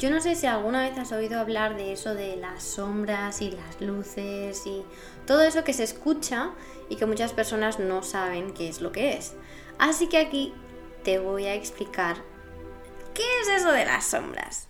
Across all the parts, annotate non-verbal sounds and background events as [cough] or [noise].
Yo no sé si alguna vez has oído hablar de eso de las sombras y las luces y todo eso que se escucha y que muchas personas no saben qué es lo que es. Así que aquí te voy a explicar qué es eso de las sombras.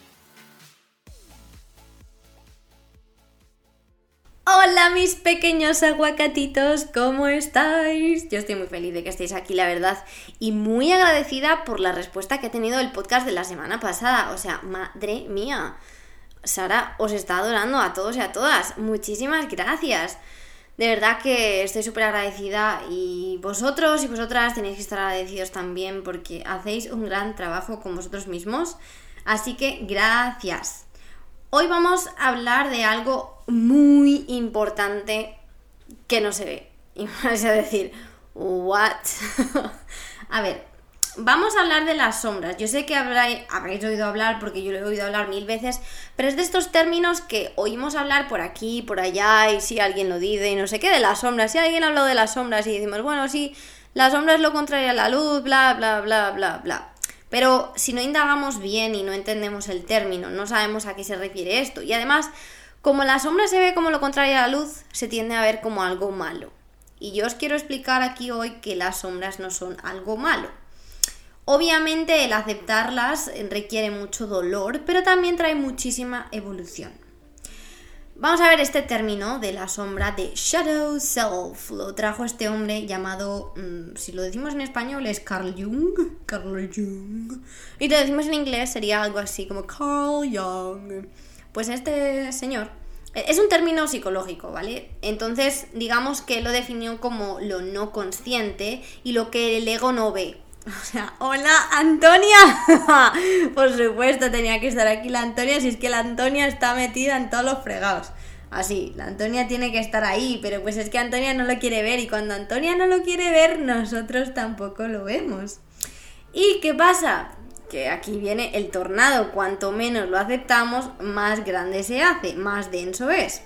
Hola mis pequeños aguacatitos, ¿cómo estáis? Yo estoy muy feliz de que estéis aquí, la verdad, y muy agradecida por la respuesta que ha tenido el podcast de la semana pasada. O sea, madre mía, Sara os está adorando a todos y a todas. Muchísimas gracias. De verdad que estoy súper agradecida y vosotros y vosotras tenéis que estar agradecidos también porque hacéis un gran trabajo con vosotros mismos. Así que gracias. Hoy vamos a hablar de algo muy importante que no se ve. Y [laughs] me vais a decir, ¿what? [laughs] a ver, vamos a hablar de las sombras. Yo sé que habréis oído hablar, porque yo lo he oído hablar mil veces, pero es de estos términos que oímos hablar por aquí, por allá, y si alguien lo dice, y no sé qué, de las sombras. Si alguien habló de las sombras y decimos, bueno, sí, la sombra es lo contrario a la luz, bla, bla, bla, bla, bla. Pero si no indagamos bien y no entendemos el término, no sabemos a qué se refiere esto. Y además, como la sombra se ve como lo contrario a la luz, se tiende a ver como algo malo. Y yo os quiero explicar aquí hoy que las sombras no son algo malo. Obviamente el aceptarlas requiere mucho dolor, pero también trae muchísima evolución. Vamos a ver este término de la sombra de Shadow Self. Lo trajo este hombre llamado, mm, si lo decimos en español, es Carl Jung. Carl Jung. Y lo decimos en inglés sería algo así como Carl Jung. Pues este señor e, es un término psicológico, ¿vale? Entonces, digamos que lo definió como lo no consciente y lo que el ego no ve. [laughs] O sea, hola Antonia. [laughs] Por supuesto, tenía que estar aquí la Antonia, si es que la Antonia está metida en todos los fregados. Así, la Antonia tiene que estar ahí, pero pues es que Antonia no lo quiere ver y cuando Antonia no lo quiere ver, nosotros tampoco lo vemos. ¿Y qué pasa? Que aquí viene el tornado, cuanto menos lo aceptamos, más grande se hace, más denso es.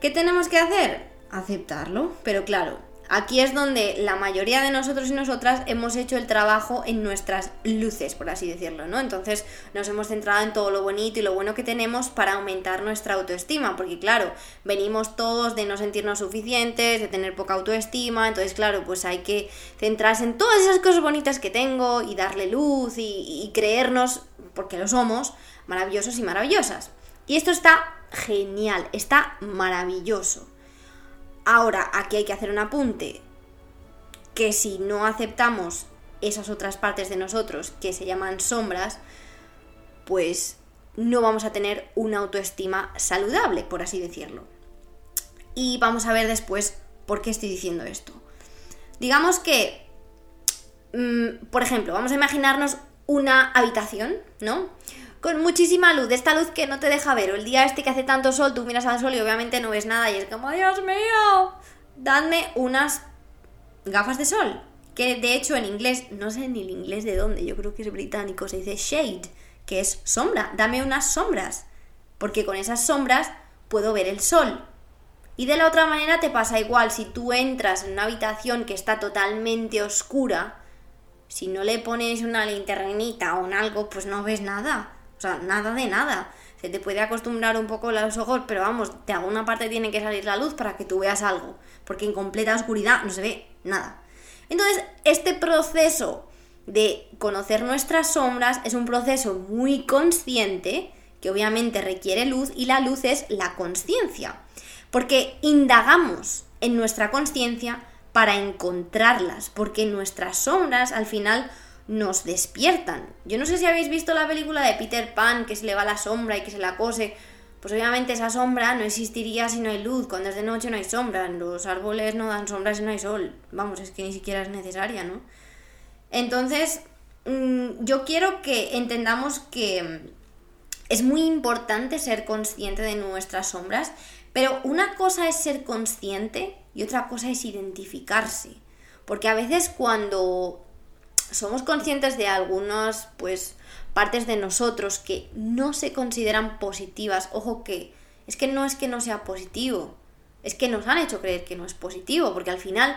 ¿Qué tenemos que hacer? Aceptarlo, pero claro, Aquí es donde la mayoría de nosotros y nosotras hemos hecho el trabajo en nuestras luces, por así decirlo, ¿no? Entonces nos hemos centrado en todo lo bonito y lo bueno que tenemos para aumentar nuestra autoestima, porque claro, venimos todos de no sentirnos suficientes, de tener poca autoestima, entonces claro, pues hay que centrarse en todas esas cosas bonitas que tengo y darle luz y, y creernos, porque lo somos, maravillosos y maravillosas. Y esto está genial, está maravilloso. Ahora, aquí hay que hacer un apunte, que si no aceptamos esas otras partes de nosotros que se llaman sombras, pues no vamos a tener una autoestima saludable, por así decirlo. Y vamos a ver después por qué estoy diciendo esto. Digamos que, mm, por ejemplo, vamos a imaginarnos una habitación, ¿no? Con muchísima luz, de esta luz que no te deja ver. O el día este que hace tanto sol, tú miras al sol y obviamente no ves nada y es como, Dios mío, dadme unas gafas de sol. Que de hecho en inglés, no sé ni el inglés de dónde, yo creo que es británico, se dice shade, que es sombra. Dame unas sombras, porque con esas sombras puedo ver el sol. Y de la otra manera te pasa igual, si tú entras en una habitación que está totalmente oscura, si no le pones una linternita o un algo, pues no ves nada. O sea, nada de nada. Se te puede acostumbrar un poco los ojos, pero vamos, de alguna parte tiene que salir la luz para que tú veas algo. Porque en completa oscuridad no se ve nada. Entonces, este proceso de conocer nuestras sombras es un proceso muy consciente que obviamente requiere luz y la luz es la conciencia. Porque indagamos en nuestra conciencia para encontrarlas, porque nuestras sombras al final nos despiertan. Yo no sé si habéis visto la película de Peter Pan, que se le va la sombra y que se la cose. Pues obviamente esa sombra no existiría si no hay luz. Cuando es de noche no hay sombra. Los árboles no dan sombra si no hay sol. Vamos, es que ni siquiera es necesaria, ¿no? Entonces, mm, yo quiero que entendamos que es muy importante ser consciente de nuestras sombras, pero una cosa es ser consciente y otra cosa es identificarse. Porque a veces cuando somos conscientes de algunas pues partes de nosotros que no se consideran positivas, ojo que es que no es que no sea positivo, es que nos han hecho creer que no es positivo, porque al final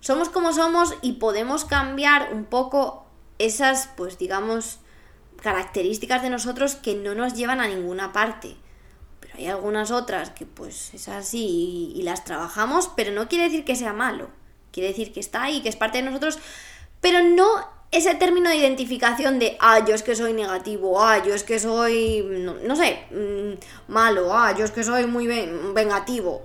somos como somos y podemos cambiar un poco esas pues digamos características de nosotros que no nos llevan a ninguna parte. Pero hay algunas otras que pues es así y, las trabajamos, pero no quiere decir que sea malo. Quiere decir que está ahí, que es parte de nosotros, pero no ese término de identificación de, ah, yo es que soy negativo, ah, yo es que soy, no, sé, mm, malo, ah, yo es que soy muy vengativo.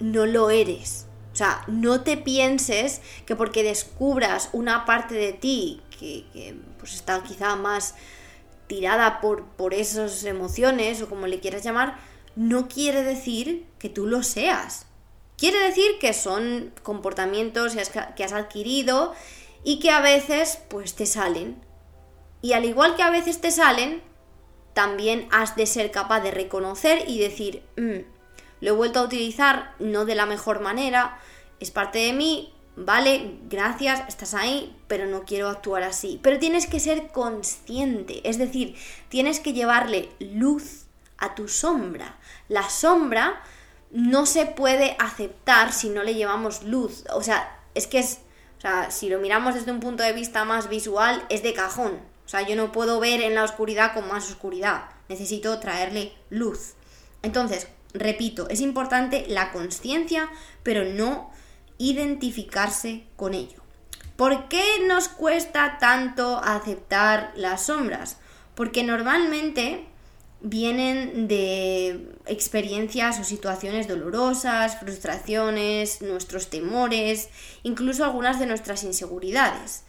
No lo eres. O sea, no te pienses que porque descubras una parte de ti que, pues está quizá más tirada por, por esas emociones o como le quieras llamar, no quiere decir que tú lo seas. Quiere decir que son comportamientos que has adquirido y que a veces pues te salen. Y al igual que a veces te salen, también has de ser capaz de reconocer y decir, mm, lo he vuelto a utilizar no de la mejor manera, es parte de mí, vale, gracias, estás ahí, pero no quiero actuar así. Pero tienes que ser consciente, es decir, tienes que llevarle luz a tu sombra. La sombra no se puede aceptar si no le llevamos luz. O sea, es que es, sea, si lo miramos desde un punto de vista más visual, es de cajón. O sea, yo no puedo ver en la oscuridad con más oscuridad. Necesito traerle luz. Entonces, repito, es importante la conciencia, pero no identificarse con ello. ¿Por qué nos cuesta tanto aceptar las sombras? Porque normalmente vienen de experiencias o situaciones dolorosas, frustraciones, nuestros temores, incluso algunas de nuestras inseguridades.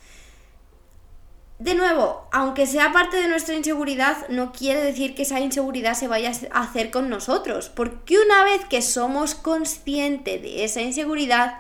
De nuevo, aunque sea parte de nuestra inseguridad, no quiere decir que esa inseguridad se vaya a hacer con nosotros, porque una vez que somos conscientes de esa inseguridad,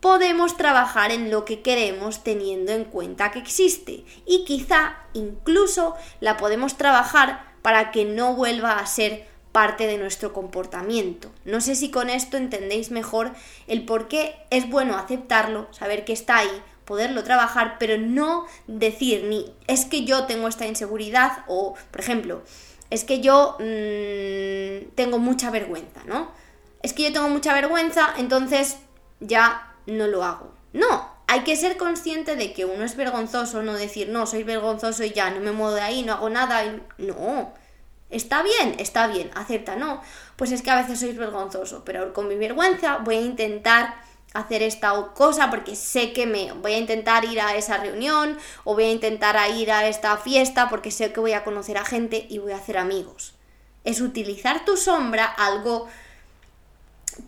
podemos trabajar en lo que queremos teniendo en cuenta que existe y quizá incluso la podemos trabajar para que no vuelva a ser parte de nuestro comportamiento. No sé si con esto entendéis mejor el por qué es bueno aceptarlo, saber que está ahí, poderlo trabajar, pero no decir ni es que yo tengo esta inseguridad o, por ejemplo, es que yo mmm, tengo mucha vergüenza, ¿no? Es que yo tengo mucha vergüenza, entonces ya no lo hago. No, hay que ser consciente de que uno es vergonzoso, no decir, no, soy vergonzoso y ya, no me muevo de ahí, no hago nada. Y... No, está bien, está bien, acepta, no. Pues es que a veces soy vergonzoso, pero con mi vergüenza voy a intentar hacer esta cosa porque sé que me voy a intentar ir a esa reunión o voy a intentar ir a esta fiesta porque sé que voy a conocer a gente y voy a hacer amigos. Es utilizar tu sombra, algo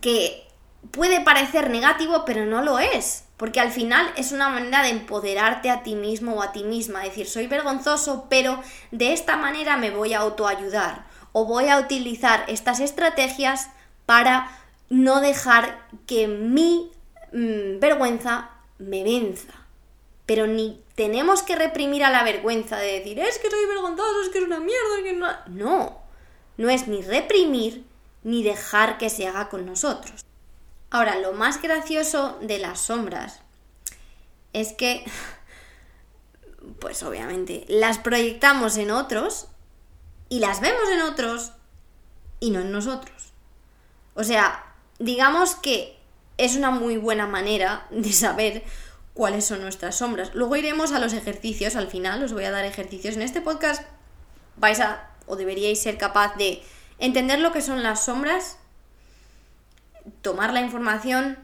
que puede parecer negativo, pero no lo es. Porque al final es una manera de empoderarte a ti mismo o a ti misma. Decir, soy vergonzoso, pero de esta manera me voy a autoayudar. O voy a utilizar estas estrategias para no dejar que mi mm, vergüenza me venza. Pero ni tenemos que reprimir a la vergüenza de decir, es que soy vergonzoso, es que es una mierda, que no. No, no es ni reprimir ni dejar que se haga con nosotros. Ahora, lo más gracioso de las sombras es que, [laughs] pues obviamente, las proyectamos en otros y las vemos en otros y no en nosotros. O sea, digamos que es una muy buena manera de saber cuáles son nuestras sombras. Luego iremos a los ejercicios, al final os voy a dar ejercicios. En este podcast vais a o deberíais ser capaz de entender lo que son las sombras tomar la información,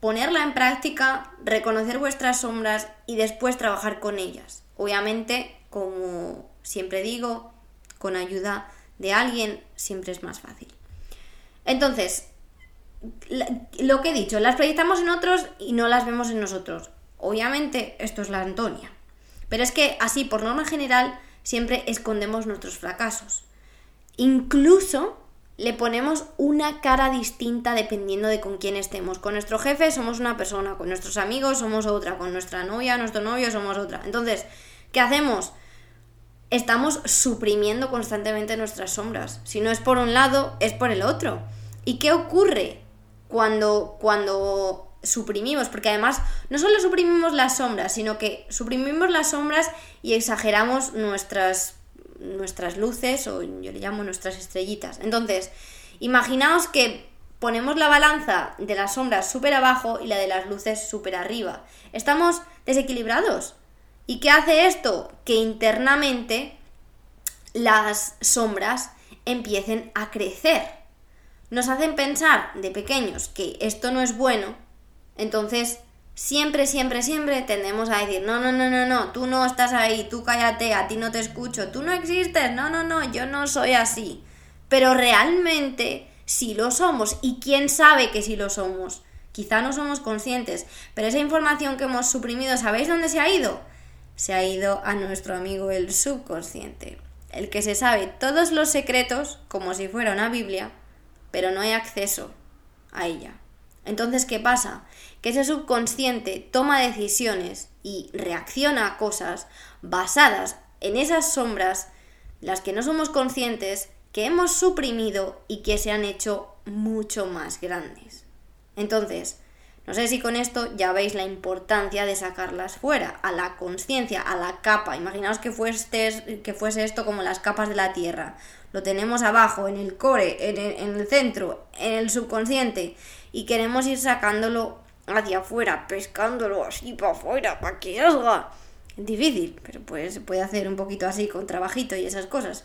ponerla en práctica, reconocer vuestras sombras y después trabajar con ellas. Obviamente, como siempre digo, con ayuda de alguien siempre es más fácil. Entonces, lo que he dicho, las proyectamos en otros y no las vemos en nosotros. Obviamente, esto es la Antonia. Pero es que así, por norma general, siempre escondemos nuestros fracasos. Incluso le ponemos una cara distinta dependiendo de con quién estemos. Con nuestro jefe somos una persona, con nuestros amigos somos otra, con nuestra novia, nuestro novio somos otra. Entonces, ¿qué hacemos? estamos suprimiendo constantemente nuestras sombras. Si no es por un lado, es por el otro. ¿Y qué ocurre cuando, cuando suprimimos? Porque además no solo suprimimos las sombras, sino que suprimimos las sombras y exageramos nuestras, nuestras luces, o yo le llamo nuestras estrellitas. Entonces, imaginaos que ponemos la balanza de las sombras súper abajo y la de las luces súper arriba. Estamos desequilibrados. ¿Y qué hace esto? Que internamente las sombras empiecen a crecer. Nos hacen pensar de pequeños que esto no es bueno, entonces siempre, siempre, siempre tendemos a decir, no, no, no, no, no, tú no estás ahí, tú cállate, a ti no te escucho, tú no existes, no, no, no, yo no soy así. Pero realmente sí lo somos y quién sabe que sí lo somos. Quizá no somos conscientes, pero esa información que hemos suprimido, ¿sabéis dónde se ha ido? se ha ido a nuestro amigo el subconsciente, el que se sabe todos los secretos como si fuera una Biblia, pero no hay acceso a ella. Entonces, ¿qué pasa? Que ese subconsciente toma decisiones y reacciona a cosas basadas en esas sombras, las que no somos conscientes, que hemos suprimido y que se han hecho mucho más grandes. Entonces, no sé si con esto ya veis la importancia de sacarlas fuera, a la conciencia, a la capa. Imaginaos que fuese, que fuese esto como las capas de la Tierra. Lo tenemos abajo, en el core, en el, en el centro, en el subconsciente. Y queremos ir sacándolo hacia afuera, pescándolo así para afuera, para que. Es difícil, pero pues se puede hacer un poquito así con trabajito y esas cosas.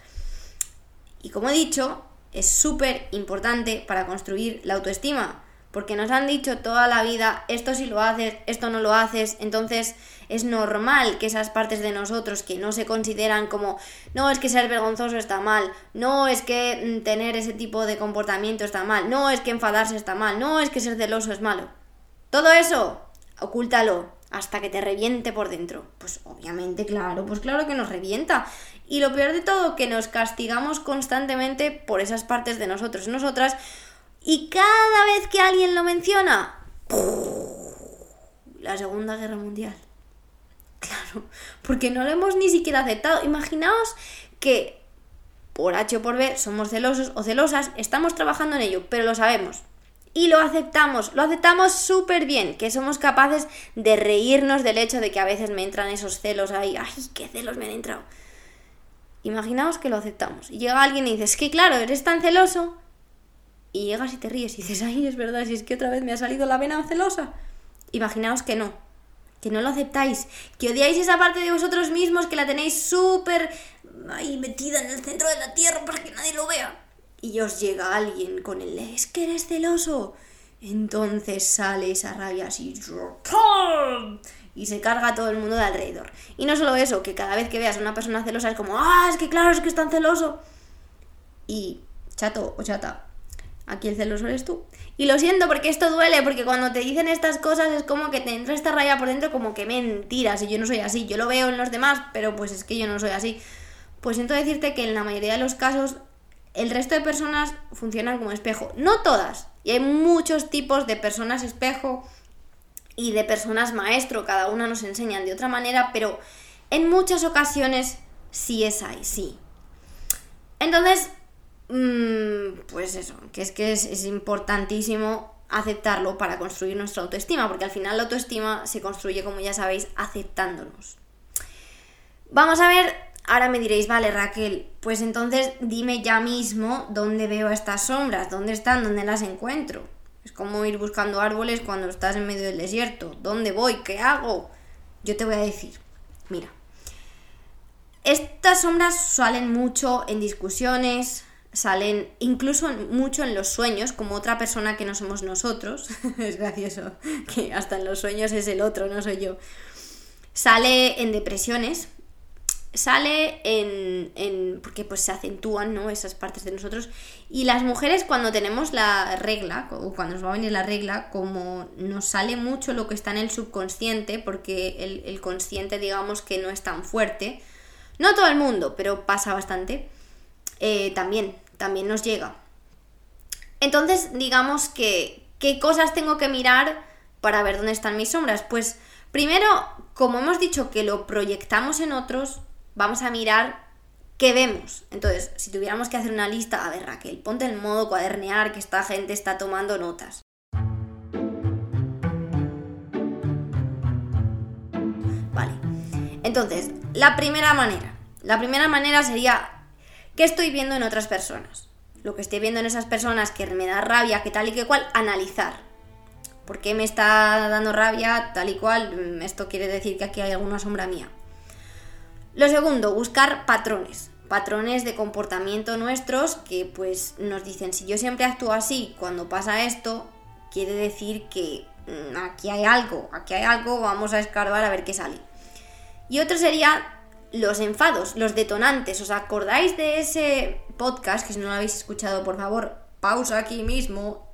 Y como he dicho, es súper importante para construir la autoestima porque nos han dicho toda la vida, esto sí lo haces, esto no lo haces, entonces es normal que esas partes de nosotros que no se consideran como, no es que ser vergonzoso está mal, no es que mm, tener ese tipo de comportamiento está mal, no es que enfadarse está mal, no es que ser celoso es malo. Todo eso, ocúltalo hasta que te reviente por dentro. Pues obviamente, claro, pues claro que nos revienta. Y lo peor de todo, que nos castigamos constantemente por esas partes de nosotros. Nosotras y cada vez que alguien lo menciona, la Segunda Guerra Mundial. Claro, porque no lo hemos ni siquiera aceptado. Imaginaos que por H o por B somos celosos o celosas, estamos trabajando en ello, pero lo sabemos. Y lo aceptamos, lo aceptamos súper bien, que somos capaces de reírnos del hecho de que a veces me entran esos celos ahí, ay, qué celos me han entrado. Imaginaos que lo aceptamos. Y llega alguien y dice, es que claro, eres tan celoso y llegas y te ríes y dices, ay, es verdad, si es que otra vez me ha salido la vena celosa. Imaginaos que no, que no lo aceptáis, que odiáis esa parte de vosotros mismos, que la tenéis súper ahí metida en el centro de la tierra para que nadie lo vea. Y os llega alguien con el, es que eres celoso. Entonces sale esa rabia así y se carga a todo el mundo de alrededor. Y no solo eso, que cada vez que veas a una persona celosa es como, ah, es que claro, es que es tan celoso. Y chato o chata, Aquí el celoso eres tú. Y lo siento porque esto duele, porque cuando te dicen estas cosas es como que te entra esta raya por dentro como que mentiras y yo no soy así. Yo lo veo en los demás, pero pues es que yo no soy así. Pues siento decirte que en la mayoría de los casos el resto de personas funcionan como espejo. No todas. Y hay muchos tipos de personas espejo y de personas maestro. Cada una nos enseñan de otra manera, pero en muchas ocasiones sí es ahí, sí. Entonces, Mm, pues eso, que es que es, importantísimo aceptarlo para construir nuestra autoestima, porque al final la autoestima se construye, como ya sabéis, aceptándonos. Vamos a ver, ahora me diréis, vale Raquel, pues entonces dime ya mismo dónde veo estas sombras, dónde están, dónde las encuentro. Es como ir buscando árboles cuando estás en medio del desierto. ¿Dónde voy? ¿Qué hago? Yo te voy a decir, mira, estas sombras salen mucho en discusiones, salen incluso mucho en los sueños, como otra persona que no somos nosotros. [laughs] es gracioso que hasta en los sueños es el otro, no soy yo. Sale en depresiones, sale en, en, porque pues se acentúan ¿no? esas partes de nosotros y las mujeres cuando tenemos la regla o cuando nos va a venir la regla como nos sale mucho lo que está en el subconsciente porque el, el consciente digamos que no es tan fuerte no todo el mundo pero pasa bastante eh, también, también nos llega. Entonces, digamos que, ¿qué cosas tengo que mirar para ver dónde están mis sombras? Pues primero, como hemos dicho que lo proyectamos en otros, vamos a mirar ¿qué vemos? Entonces, si tuviéramos que hacer una lista, a ver Raquel, ponte en modo cuadernear que esta gente está tomando notas. Vale. Entonces, la primera manera. La primera manera sería, ¿qué estoy viendo en otras personas? Lo que estoy viendo en esas personas que me da rabia, que tal y que cual, analizar. ¿Por qué me está dando rabia tal y cual? Esto quiere decir que aquí hay alguna sombra mía. Lo segundo, buscar patrones. Patrones de comportamiento nuestros que pues nos dicen, si yo siempre actúo así cuando pasa esto, quiere decir que mm, aquí hay algo, aquí hay algo, vamos a escarbar a ver qué sale. Y otro sería los enfados, los detonantes. ¿Os acordáis de ese podcast? Que si no lo habéis escuchado, por favor, pausa aquí mismo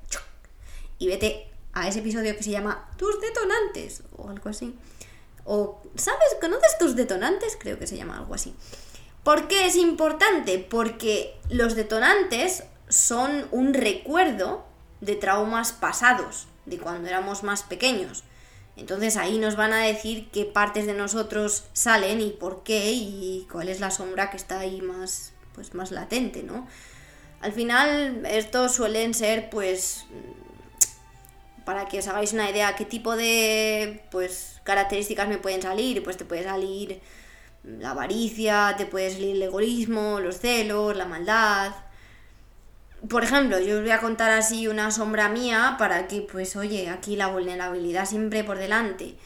y vete a ese episodio que se llama Tus detonantes o algo así. O, ¿sabes? ¿Conoces tus detonantes? Creo que se llama algo así. ¿Por qué es importante? Porque los detonantes son un recuerdo de traumas pasados, de cuando éramos más pequeños. Entonces ahí nos van a decir qué partes de nosotros salen y por qué y cuál es la sombra que está ahí más, pues, más latente, ¿no? Al final estos suelen ser pues para que os hagáis una idea qué tipo de pues características me pueden salir, pues te puede salir la avaricia, te puede salir el egoísmo, los celos, la maldad, por ejemplo, yo os voy a contar así una sombra mía para que, pues, oye, aquí la vulnerabilidad siempre por delante.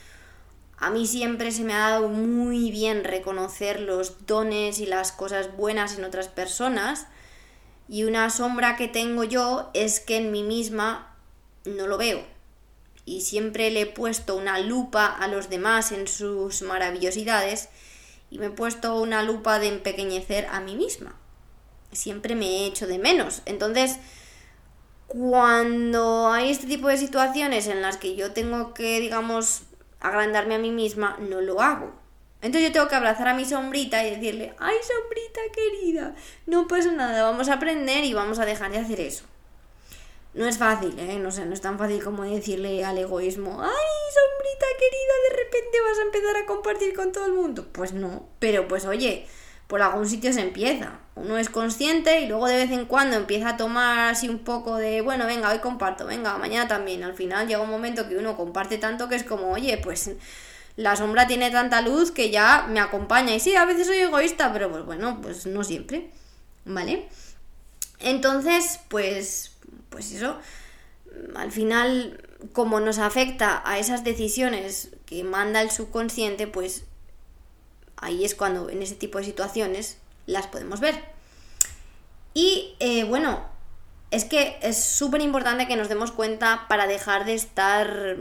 A mí siempre se me ha dado muy bien reconocer los dones y las cosas buenas en otras personas. Y una sombra que tengo yo es que en mí misma no lo veo. Y siempre le he puesto una lupa a los demás en sus maravillosidades y me he puesto una lupa de empequeñecer a mí misma siempre me he hecho de menos. Entonces, cuando hay este tipo de situaciones en las que yo tengo que, digamos, agrandarme a mí misma, no lo hago. Entonces yo tengo que abrazar a mi sombrita y decirle, ay sombrita querida, no pasa nada, vamos a aprender y vamos a dejar de hacer eso. No es fácil, ¿eh? No sé, no es tan fácil como decirle al egoísmo, ay sombrita querida, de repente vas a empezar a compartir con todo el mundo. Pues no, pero pues oye, por algún sitio se empieza. Uno es consciente y luego de vez en cuando empieza a tomar así un poco de, bueno, venga, hoy comparto, venga, mañana también. Al final llega un momento que uno comparte tanto que es como, oye, pues la sombra tiene tanta luz que ya me acompaña. Y sí, a veces soy egoísta, pero pues bueno, pues no siempre. ¿Vale? Entonces, pues, pues eso, al final, como nos afecta a esas decisiones que manda el subconsciente, pues ahí es cuando en ese tipo de situaciones las podemos ver. Y eh, bueno, es que es súper importante que nos demos cuenta para dejar de estar,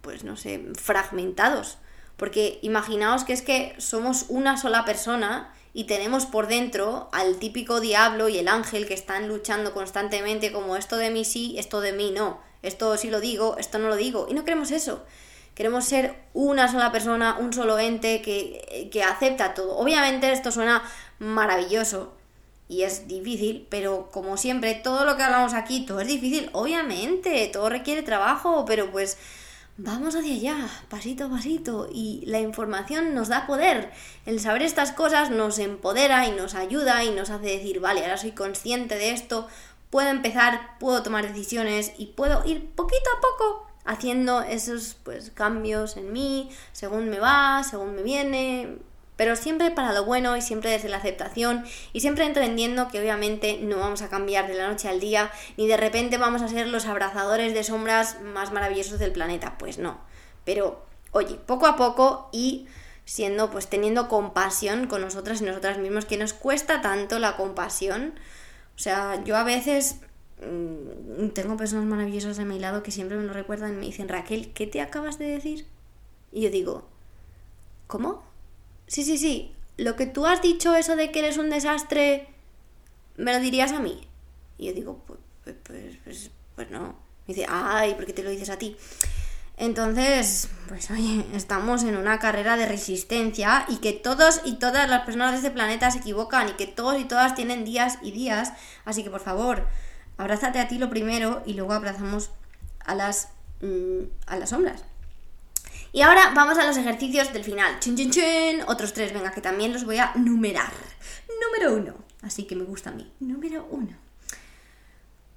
pues no sé, fragmentados. Porque imaginaos que es que somos una sola persona y tenemos por dentro al típico diablo y el ángel que están luchando constantemente como esto de mí sí, esto de mí no, esto sí lo digo, esto no lo digo. Y no queremos eso. Queremos ser una sola persona, un solo ente que, que acepta todo. Obviamente esto suena maravilloso y es difícil, pero como siempre, todo lo que hablamos aquí, todo es difícil. Obviamente, todo requiere trabajo, pero pues vamos hacia allá, pasito a pasito, y la información nos da poder. El saber estas cosas nos empodera y nos ayuda y nos hace decir, vale, ahora soy consciente de esto, puedo empezar, puedo tomar decisiones y puedo ir poquito a poco haciendo esos pues cambios en mí, según me va, según me viene, pero siempre para lo bueno y siempre desde la aceptación y siempre entendiendo que obviamente no vamos a cambiar de la noche al día ni de repente vamos a ser los abrazadores de sombras más maravillosos del planeta, pues no. Pero oye, poco a poco y siendo pues teniendo compasión con nosotras y nosotras mismos que nos cuesta tanto la compasión. O sea, yo a veces Mm, tengo personas maravillosas a mi lado que siempre me lo recuerdan y me dicen, Raquel, ¿qué te acabas de decir? Y yo digo, ¿cómo? Sí, sí, sí, lo que tú has dicho, eso de que eres un desastre, ¿me lo dirías a mí? Y yo digo, pues, pues, pues, pues, pues no. Me dice, ay, ¿por qué te lo dices a ti? Entonces, pues oye, estamos en una carrera de resistencia y que todos y todas las personas de este planeta se equivocan y que todos y todas tienen días y días. Así que por favor, abrázate a ti lo primero y luego abrazamos a las, mm, a las sombras. Y ahora vamos a los ejercicios del final. Chun, chun, chun. Otros tres, venga, que también los voy a numerar. número uno. Así que me gusta a mí. Número uno.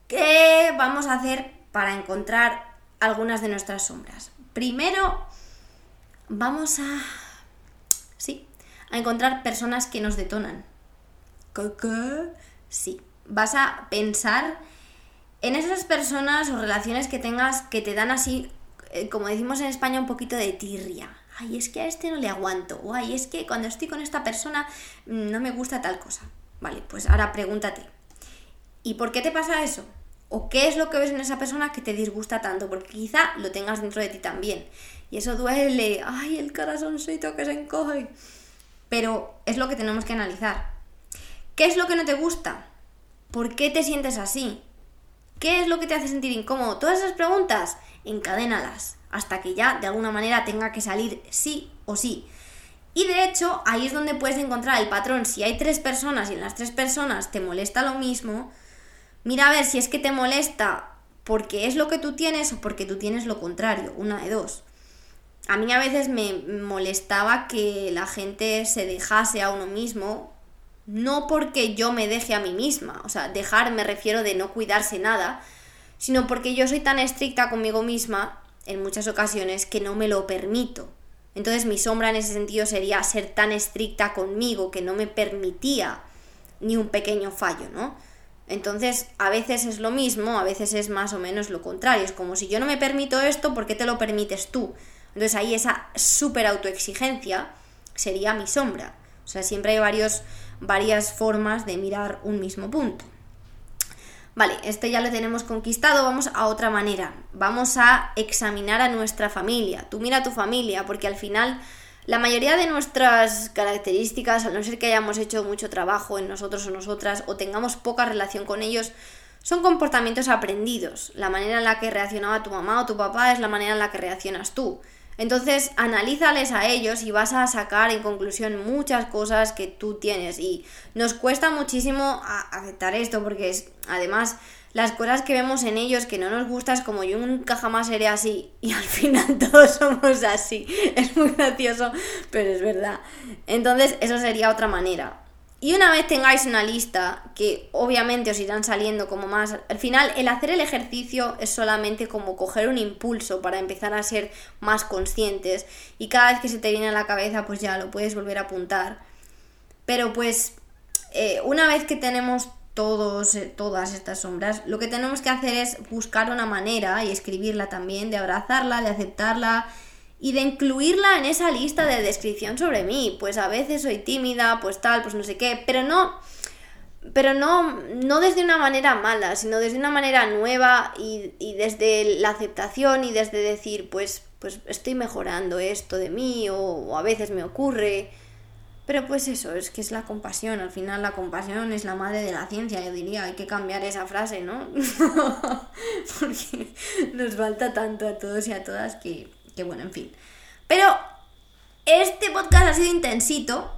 ¿Qué vamos a hacer para encontrar algunas de nuestras sombras? Primero, vamos a... Sí, a encontrar personas que nos detonan. ¿Qué? Sí, vas a pensar en esas personas o relaciones que tengas que te dan así, eh, como decimos en España, un poquito de tirria. Ay, es que a este no le aguanto. O ay, es que cuando estoy con esta persona mm, no me gusta tal cosa. Vale, pues ahora pregúntate. ¿Y por qué te pasa eso? ¿O qué es lo que ves en esa persona que te disgusta tanto? Porque quizá lo tengas dentro de ti también. Y eso duele. Ay, el corazoncito que se encoge. Pero es lo que tenemos que analizar. ¿Qué es lo que no te gusta? ¿Por qué te sientes así? ¿Qué es lo que te hace sentir incómodo? Todas esas preguntas, encadénalas hasta que ya de alguna manera tenga que salir sí o sí. Y de hecho, ahí es donde puedes encontrar el patrón. Si hay tres personas y en las tres personas te molesta lo mismo, mira a ver si es que te molesta porque es lo que tú tienes o porque tú tienes lo contrario, una de dos. A mí a veces me molestaba que la gente se dejase a uno mismo, no porque yo me deje a mí misma, o sea, dejar me refiero de no cuidarse nada, sino porque yo soy tan estricta conmigo misma en muchas ocasiones que no me lo permito. Entonces mi sombra en ese sentido sería ser tan estricta conmigo que no me permitía ni un pequeño fallo, ¿no? Entonces, a veces es lo mismo, a veces es más o menos lo contrario. Es como si yo no me permito esto, ¿por qué te lo permites tú? Entonces ahí esa súper autoexigencia sería mi sombra. O sea, siempre hay varios, varias formas de mirar un mismo punto. Vale, este ya lo tenemos conquistado, vamos a otra manera. Vamos a examinar a nuestra familia. Tú mira a tu familia, porque al final la mayoría de nuestras características, a no ser que hayamos hecho mucho trabajo en nosotros o nosotras o tengamos poca relación con ellos, son comportamientos aprendidos. La manera en la que reaccionaba tu mamá o tu papá es la manera en la que reaccionas tú. Entonces, analízales a ellos y vas a sacar en conclusión muchas cosas que tú tienes. Y nos cuesta muchísimo aceptar esto porque es, además, las cosas que vemos en ellos que no nos gustan es como yo nunca jamás seré así y al [laughs] final todos somos así. Es muy gracioso, pero es verdad. Entonces, eso sería otra manera. Y una vez tengáis una lista, que obviamente os irán saliendo como más... Al final, el hacer el ejercicio es solamente como coger un impulso para empezar a ser más conscientes. Y cada vez que se te viene a la cabeza, pues ya lo puedes volver a apuntar. Pero pues, eh, una vez que tenemos todos, eh, todas estas sombras, lo que tenemos que hacer es buscar una manera y escribirla también, de abrazarla, de aceptarla y de incluirla en esa lista de descripción sobre mí. Pues a veces soy tímida, pues tal, pues no sé qué, pero no pero no, no desde una manera mala, sino desde una manera nueva y, y, desde la aceptación y desde decir, pues, pues estoy mejorando esto de mí o, o, a veces me ocurre. Pero pues eso, es que es la compasión, al final la compasión es la madre de la ciencia, yo diría, hay que cambiar esa frase, ¿no? [laughs] Porque nos falta tanto a todos y a todas que, que bueno, en fin. Pero este podcast ha sido intensito.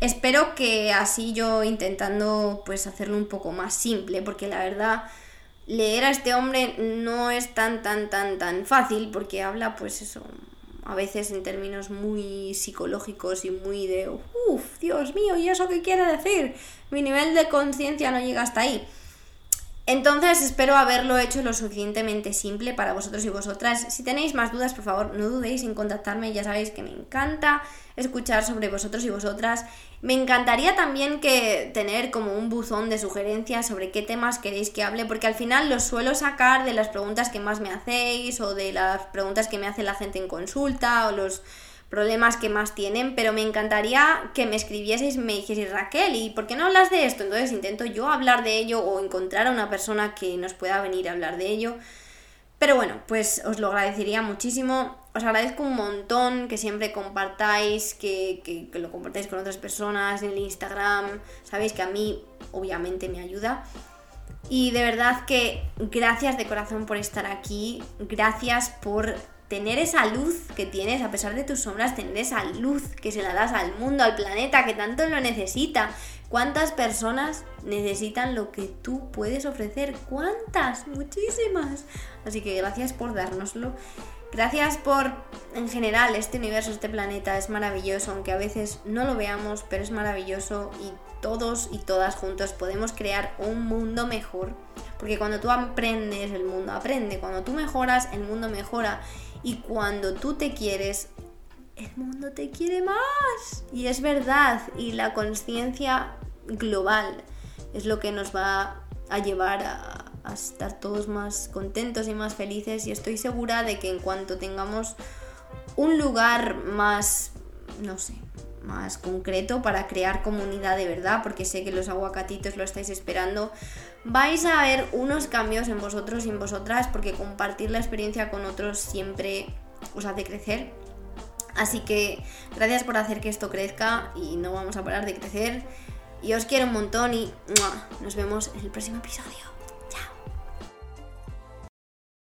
Espero que así yo intentando pues hacerlo un poco más simple, porque la verdad leer a este hombre no es tan tan tan tan fácil porque habla pues eso a veces en términos muy psicológicos y muy de uff, Dios mío, ¿y eso qué quiere decir? Mi nivel de conciencia no llega hasta ahí. Entonces espero haberlo hecho lo suficientemente simple para vosotros y vosotras. Si tenéis más dudas, por favor, no dudéis en contactarme. Ya sabéis que me encanta escuchar sobre vosotros y vosotras. Me encantaría también que tener como un buzón de sugerencias sobre qué temas queréis que hable, porque al final los suelo sacar de las preguntas que más me hacéis o de las preguntas que me hace la gente en consulta o los problemas que más tienen, pero me encantaría que me escribieseis, me dijeseis Raquel, ¿y por qué no hablas de esto? Entonces intento yo hablar de ello o encontrar a una persona que nos pueda venir a hablar de ello. Pero bueno, pues os lo agradecería muchísimo. Os agradezco un montón que siempre compartáis, que, que, que lo compartáis con otras personas en el Instagram. Sabéis que a mí obviamente me ayuda. Y de verdad que gracias de corazón por estar aquí. Gracias por tener esa luz que tienes, a pesar de tus sombras, tener esa luz que se la das al mundo, al planeta, que tanto lo necesita. ¿Cuántas personas necesitan lo que tú puedes ofrecer? ¿Cuántas? Muchísimas. Así que gracias por dárnoslo. Gracias por, en general, este universo, este planeta es maravilloso, aunque a veces no lo veamos, pero es maravilloso y todos y todas juntos podemos crear un mundo mejor. Porque cuando tú aprendes, el mundo aprende. Cuando tú mejoras, el mundo mejora. Y cuando tú te quieres, el mundo te quiere más. Y es verdad. Y la conciencia global es lo que nos va a llevar a, estar todos más contentos y más felices. Y estoy segura de que en cuanto tengamos un lugar más, no sé, más concreto para crear comunidad de verdad, porque sé que los aguacatitos lo estáis esperando, vais a ver unos cambios en vosotros y en vosotras, porque compartir la experiencia con otros siempre os hace crecer. Así que gracias por hacer que esto crezca y no vamos a parar de crecer. Y os quiero un montón y nos vemos en el próximo episodio.